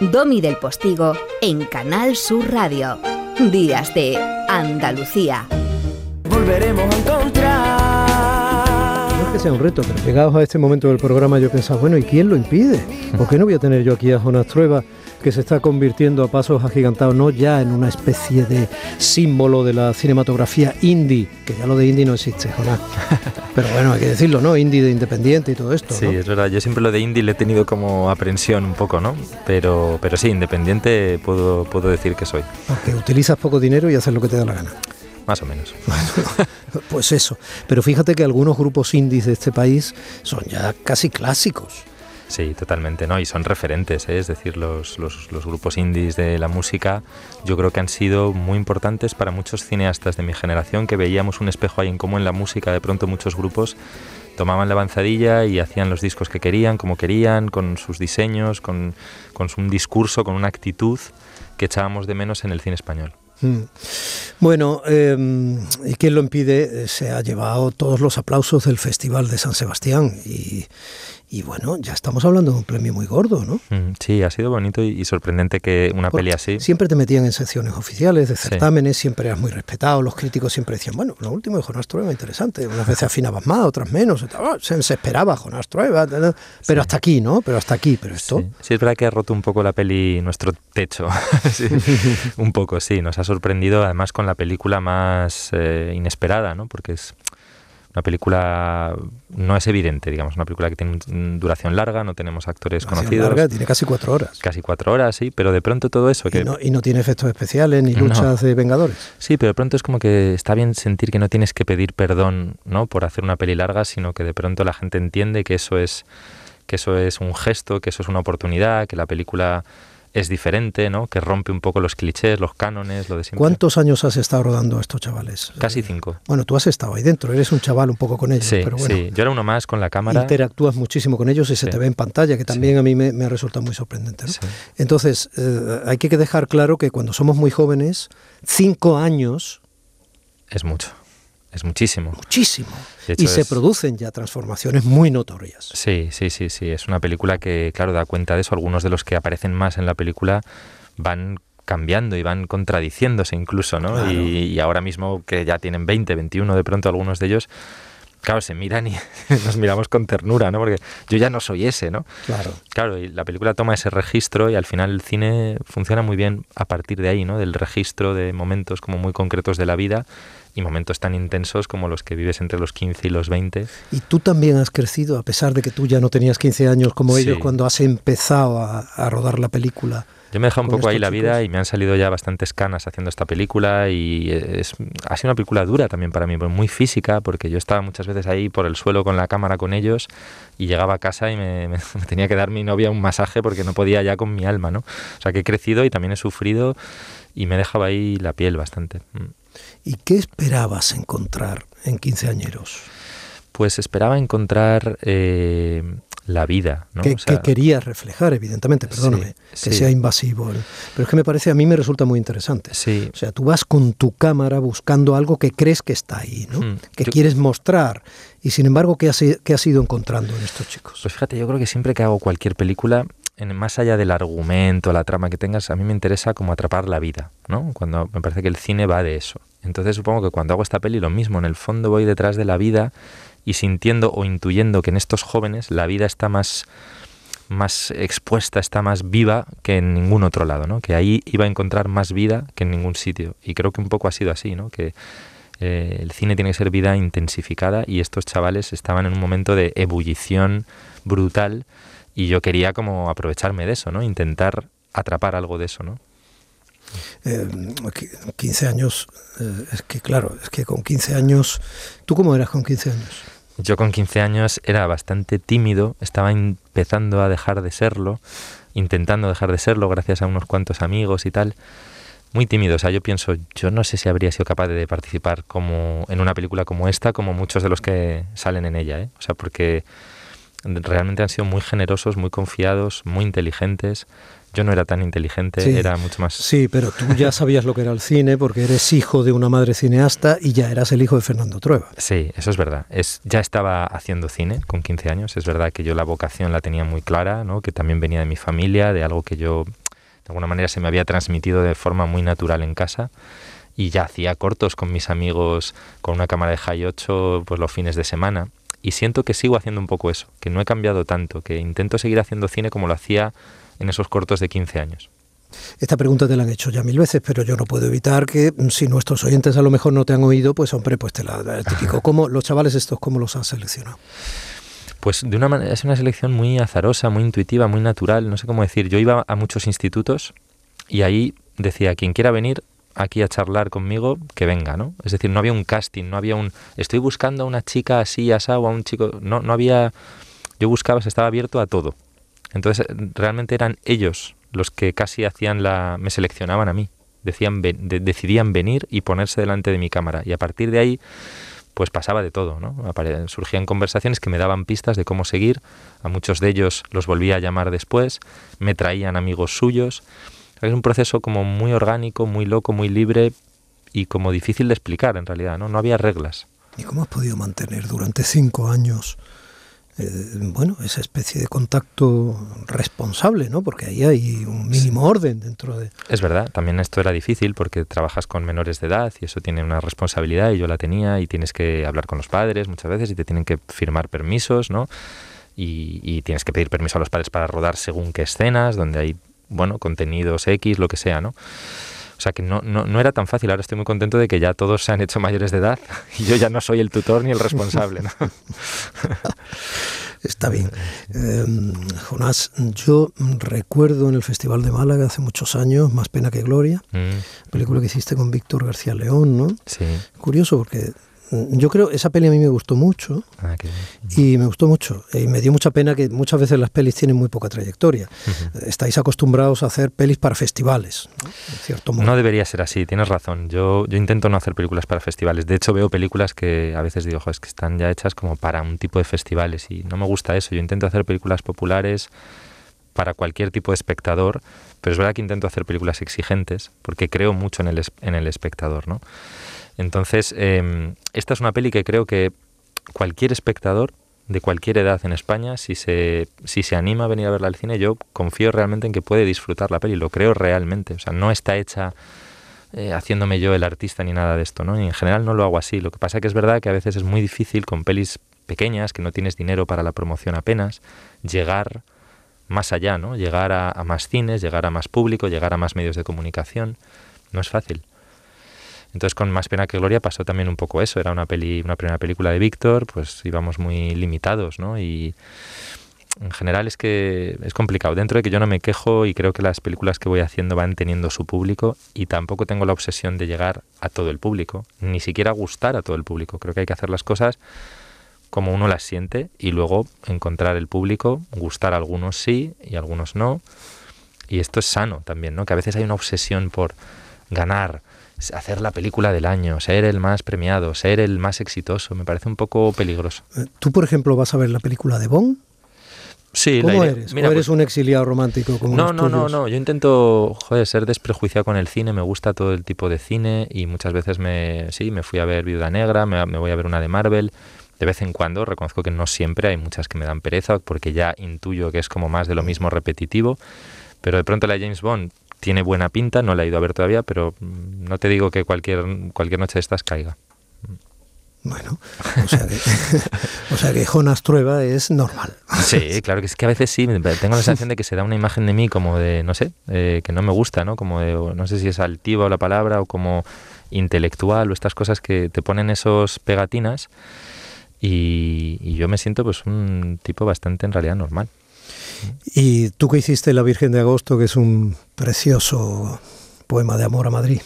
Domi del Postigo en Canal Sur Radio. Días de Andalucía. Volveremos a encontrar. Que sea un reto, pero llegados a este momento del programa yo pensaba, bueno, ¿y quién lo impide? ¿Por qué no voy a tener yo aquí a Jonas Trueba? que se está convirtiendo a pasos agigantados no ya en una especie de símbolo de la cinematografía indie, que ya lo de indie no existe, Jonás. Pero bueno, hay que decirlo, ¿no? Indie de independiente y todo esto. Sí, es verdad. Yo siempre lo de indie le he tenido como aprensión un poco, ¿no? Pero, pero sí, independiente puedo, puedo decir que soy. Porque utilizas poco dinero y haces lo que te da la gana. Más o menos. pues eso. Pero fíjate que algunos grupos indies de este país son ya casi clásicos. Sí, totalmente, ¿no? Y son referentes, ¿eh? es decir, los, los, los, grupos indies de la música yo creo que han sido muy importantes para muchos cineastas de mi generación que veíamos un espejo ahí en cómo en la música de pronto muchos grupos tomaban la avanzadilla y hacían los discos que querían, como querían, con sus diseños, con, con un discurso, con una actitud que echábamos de menos en el cine español. Mm. Bueno, eh, ¿y quién lo impide? Se ha llevado todos los aplausos del Festival de San Sebastián y, y bueno, ya estamos hablando de un premio muy gordo, ¿no? Mm, sí, ha sido bonito y, sorprendente que una peli así. Siempre te metían en secciones oficiales de certámenes, siempre eras muy respetado, los críticos siempre decían, bueno, lo último de Jonás Trueba, interesante, unas veces afinabas más, otras menos, se, esperaba Jonás Trueba, pero hasta aquí, ¿no? Pero hasta aquí, pero esto... Sí. es verdad que ha roto un poco la peli nuestro techo, un poco, sí, nos ha sorprendido además con la película más eh, inesperada, ¿no? Porque es una película no es evidente, digamos, una película que tiene duración larga, no tenemos actores conocidos. Larga, tiene casi cuatro horas. Casi cuatro horas, sí, pero de pronto todo eso... Que, y, no, y no tiene efectos especiales ni luchas de vengadores. Sí, pero de pronto es como que está bien sentir que no tienes que pedir perdón ¿no? por hacer una peli larga, sino que de pronto la gente entiende que eso es que eso es un gesto, que eso es una oportunidad, que la película es diferente, ¿no? Que rompe un poco los clichés, los cánones, lo de siempre. ¿Cuántos años has estado rodando a estos chavales? Casi cinco. Bueno, tú has estado ahí dentro, eres un chaval un poco con ellos, sí, pero bueno. Sí, yo era uno más con la cámara. Interactúas muchísimo con ellos y se te ve en pantalla, que también a mí me, me, resulta muy sorprendente. ¿no? Entonces, eh, hay que dejar claro que cuando somos muy jóvenes, cinco años... Es mucho. Es muchísimo. Muchísimo. Y se producen ya transformaciones muy notorias. Sí, sí, sí, sí. Es una película que, claro, da cuenta de eso. Algunos de los que aparecen más en la película van cambiando y van contradiciéndose incluso, ¿no? Claro. Y, y, ahora mismo que ya tienen 20, 21 de pronto algunos de ellos, claro, se miran y nos miramos con ternura, ¿no? Porque yo ya no soy ese, ¿no? Claro. Claro, y la película toma ese registro y al final el cine funciona muy bien a partir de ahí, ¿no? Del registro de momentos como muy concretos de la vida y momentos tan intensos como los que vives entre los 15 y los 20. Y tú también has crecido, a pesar de que tú ya no tenías 15 años como Sí. ellos cuando has empezado a, a rodar la película. Yo me he dejado un poco ahí la vida chicos. y me han salido ya bastantes canas haciendo esta película y es, ha sido una película dura también para mí, pues muy física, porque yo estaba muchas veces ahí por el suelo con la cámara con ellos y llegaba a casa y me, me- me tenía que dar mi novia un masaje porque no podía ya con mi alma, ¿no? O sea que he crecido y también he sufrido y me he dejado ahí la piel bastante. Mm. ¿Y qué esperabas encontrar en 15 añeros? Pues esperaba encontrar eh, la vida, ¿no? ¿Qué, O sea, qué querías reflejar, evidentemente? Perdóname, Sí, que sí. sea invasivo. Pero es que me parece, a mí me resulta muy interesante. Sí. O sea, tú vas con tu cámara buscando algo que crees que está ahí, ¿no? Hmm. Que Yo- quieres mostrar. Y sin embargo, ¿qué has, qué has ido encontrando en estos chicos? Pues fíjate, yo creo que siempre que hago cualquier película, en, más allá del argumento, la trama que tengas, a mí me interesa como atrapar la vida, ¿no? Cuando me parece que el cine va de eso. Entonces supongo que cuando hago esta peli lo mismo, en el fondo voy detrás de la vida y sintiendo o intuyendo que en estos jóvenes la vida está más más expuesta, está más viva que en ningún otro lado, ¿no? Que ahí iba a encontrar más vida que en ningún sitio. Y creo que un poco ha sido así, ¿no? Que eh, el cine tiene que ser vida intensificada y estos chavales estaban en un momento de ebullición brutal y yo quería como aprovecharme de eso, ¿no? Intentar atrapar algo de eso, ¿no? Eh, 15 años, eh, es que claro, es que con 15 años, ¿tú cómo eras con 15 años? Yo con 15 años era bastante tímido, estaba empezando a dejar de serlo, intentando dejar de serlo gracias a unos cuantos amigos y tal. Muy tímido, o sea, yo pienso, yo no sé si habría sido capaz de participar como en una película como esta, como muchos de los que salen en ella, ¿eh? O sea, porque realmente han sido muy generosos, muy confiados, muy inteligentes. Yo no era tan inteligente, Sí. era mucho más... Sí, pero tú ya sabías lo que era el cine porque eres hijo de una madre cineasta y ya eras el hijo de Fernando Trueba. Sí, eso es verdad. Es, ya estaba haciendo cine con 15 años. Es verdad que yo la vocación la tenía muy clara, ¿no? que también venía de mi familia, de algo que yo de alguna manera se me había transmitido de forma muy natural en casa y ya hacía cortos con mis amigos con una cámara de High 8 pues los fines de semana y siento que sigo haciendo un poco eso, que no he cambiado tanto, que intento seguir haciendo cine como lo hacía en esos cortos de 15 años. Esta pregunta te la han hecho ya mil veces, pero yo no puedo evitar que mm, si nuestros oyentes a lo mejor no te han oído, pues hombre, pues te la típico. ¿Cómo los chavales estos cómo los has seleccionado? Pues de una manera es una selección muy azarosa, muy intuitiva, muy natural, no sé cómo decir. Yo iba a muchos institutos y ahí decía quien quiera venir aquí a charlar conmigo, que venga, ¿no? Es decir, no había un casting, no había un estoy buscando a una chica así, asá o a un chico, no no había yo buscaba, se estaba abierto a todo. Entonces, realmente eran ellos los que casi hacían la me seleccionaban a mí. Decían decidían venir y ponerse delante de mi cámara y a partir de ahí pues pasaba de todo. Surgían conversaciones que me daban pistas de cómo seguir, a muchos de ellos los volvía a llamar después, me traían amigos suyos. Es un proceso como muy orgánico, muy loco, muy libre y como difícil de explicar en realidad, ¿no? No había reglas. ¿Y cómo has podido mantener durante cinco años eh, bueno, esa especie de contacto responsable, ¿no? Porque ahí hay un mínimo orden dentro de... Es verdad, también esto era difícil porque trabajas con menores de edad y eso tiene una responsabilidad y yo la tenía y tienes que hablar con los padres muchas veces y te tienen que firmar permisos, ¿no? Y, y tienes que pedir permiso a los padres para rodar según qué escenas, donde hay, bueno, contenidos X, lo que sea, ¿no? O sea que no, no, no, era tan fácil. Ahora estoy muy contento de que ya todos se han hecho mayores de edad y yo ya no soy el tutor ni el responsable. ¿no? Está bien. Eh, Jonás, yo recuerdo en el Festival de Málaga hace muchos años, Más pena que gloria, mm. película que hiciste con Víctor García León, ¿no? Sí. Curioso porque yo creo, esa peli a mí me gustó mucho ah, y me gustó mucho y me dio mucha pena que muchas veces las pelis tienen muy poca trayectoria. Estáis acostumbrados a hacer pelis para festivales, ¿no? cierto modo. No debería ser así, tienes razón. Yo, yo intento no hacer películas para festivales. De hecho, veo películas que a veces digo, es que están ya hechas como para un tipo de festivales y no me gusta eso. Yo intento hacer películas populares para cualquier tipo de espectador, pero es verdad que intento hacer películas exigentes porque creo mucho en el, en el espectador, ¿no? Entonces, em, esta es una peli que creo que cualquier espectador de cualquier edad en España, si se, si se anima a venir a verla al cine, yo confío realmente en que puede disfrutar la peli, lo creo realmente. O sea, no está hecha eh, haciéndome yo el artista ni nada de esto, ¿no? Y en general no lo hago así. Lo que pasa que es verdad que a veces es muy difícil con pelis pequeñas, que no tienes dinero para la promoción apenas, llegar más allá, ¿no? Llegar a más cines, llegar a más público, llegar a más medios de comunicación. No es fácil. Entonces con Más pena que gloria pasó también un poco eso, era una peli, una primera película de Víctor, pues íbamos muy limitados, ¿no? Y en general es que es complicado, dentro de que yo no me quejo y creo que las películas que voy haciendo van teniendo su público y tampoco tengo la obsesión de llegar a todo el público, ni siquiera gustar a todo el público, creo que hay que hacer las cosas como uno las siente y luego encontrar el público, gustar a algunos sí y a algunos no. Y esto es sano también, ¿no? Que a veces hay una obsesión por ganar, hacer la película del año, ser el más premiado, ser el más exitoso, me parece un poco peligroso. Eh, ¿Tú, por ejemplo, vas a ver la película de Bond? Sí, ¿Cómo eres? Mira, ¿O eres pues un exiliado romántico? Como no, no, no, no. Yo intento joder, ser desprejuiciado con el cine. Me gusta todo el tipo de cine y muchas veces me, sí, me fui a ver Viuda Negra, me, me voy a ver una de Marvel. De vez en cuando, reconozco que no siempre, hay muchas que me dan pereza porque ya intuyo que es como más de lo mismo repetitivo. Pero de pronto la James Bond tiene buena pinta, no la he ido a ver todavía, pero mm, no te digo que cualquier, cualquier noche de estas caiga. Bueno, o sea, que, o sea que Jonas Trueba es normal. Sí, claro que es que a veces sí, tengo la sensación de que se da una imagen de mí como de, no sé, eh, que no me gusta, ¿no? Como de, no sé si es altiva la palabra o como intelectual o estas cosas que te ponen esos pegatinas y, y yo me siento pues un tipo bastante en realidad normal. Y tú que hiciste La Virgen de Agosto, que es un precioso poema de amor a Madrid,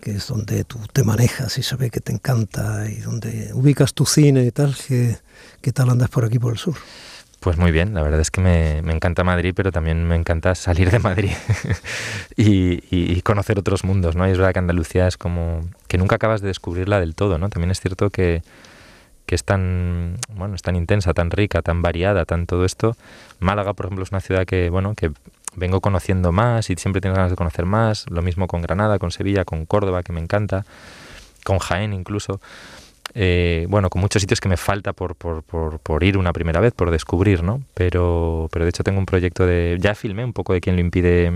que es donde tú te manejas y se ve que te encanta y donde ubicas tu cine y tal, ¿qué, qué tal andas por aquí por el sur? Pues muy bien, la verdad es que me, me encanta Madrid, pero también me encanta salir de Madrid y, y, conocer otros mundos, ¿no? Y es verdad que Andalucía es como que nunca acabas de descubrirla del todo, ¿no? También es cierto que, que es tan, bueno, es tan intensa, tan rica, tan variada, tan todo esto. Málaga, por ejemplo, es una ciudad que, bueno, que vengo conociendo más y siempre tengo ganas de conocer más. Lo mismo con Granada, con Sevilla, con Córdoba, que me encanta, con Jaén incluso. eh, bueno, con muchos sitios que me falta por, por, por, ir una primera vez, por descubrir, ¿no? Pero, pero de hecho tengo un proyecto de... Ya filmé un poco de quien lo impide,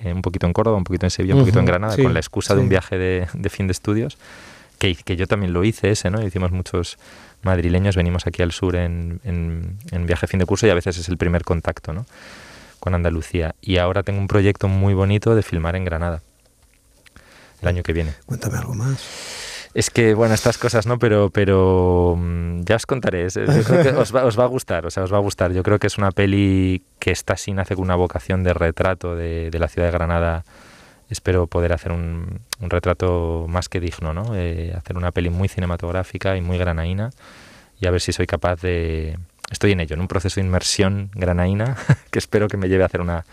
eh, un poquito en Córdoba, un poquito en Sevilla, un poquito en Granada, con la excusa de un viaje de, de, fin de estudios, que, que yo también lo hice ese, ¿no? Hicimos muchos madrileños, venimos aquí al sur en, en, en viaje fin de curso y a veces es el primer contacto, ¿no? Con Andalucía. Y ahora tengo un proyecto muy bonito de filmar en Granada el año que viene. Cuéntame algo más. Es que, bueno, estas cosas, ¿no? Pero, pero mm, ya os contaré. Yo creo que os va, os va, a gustar, o sea, os va a gustar. Yo creo que es una peli que está sin hace con una vocación de retrato de, de, la ciudad de Granada. Espero poder hacer un, un retrato más que digno, ¿no? Eh, hacer una peli muy cinematográfica y muy granaína y a ver si soy capaz de... Estoy en ello, en un proceso de inmersión granaína que espero que me lleve a hacer una,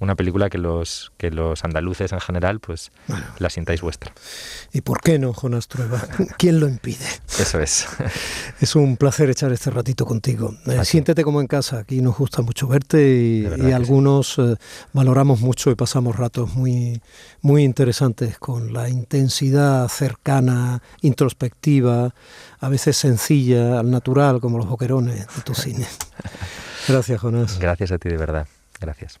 una película que los, que los andaluces en general pues la sintáis vuestra. ¿Y por qué no, Jonas Trueba? ¿Quién lo impide? Eso es. Es un placer echar este ratito contigo. Eh, siéntete como en casa, aquí nos gusta mucho verte y, algunos eh, valoramos mucho y pasamos ratos muy, muy interesantes con la intensidad cercana, introspectiva, a veces sencilla, al natural, como los boquerones de tu cine. Gracias, Jonas. Gracias a ti, de verdad. Gracias.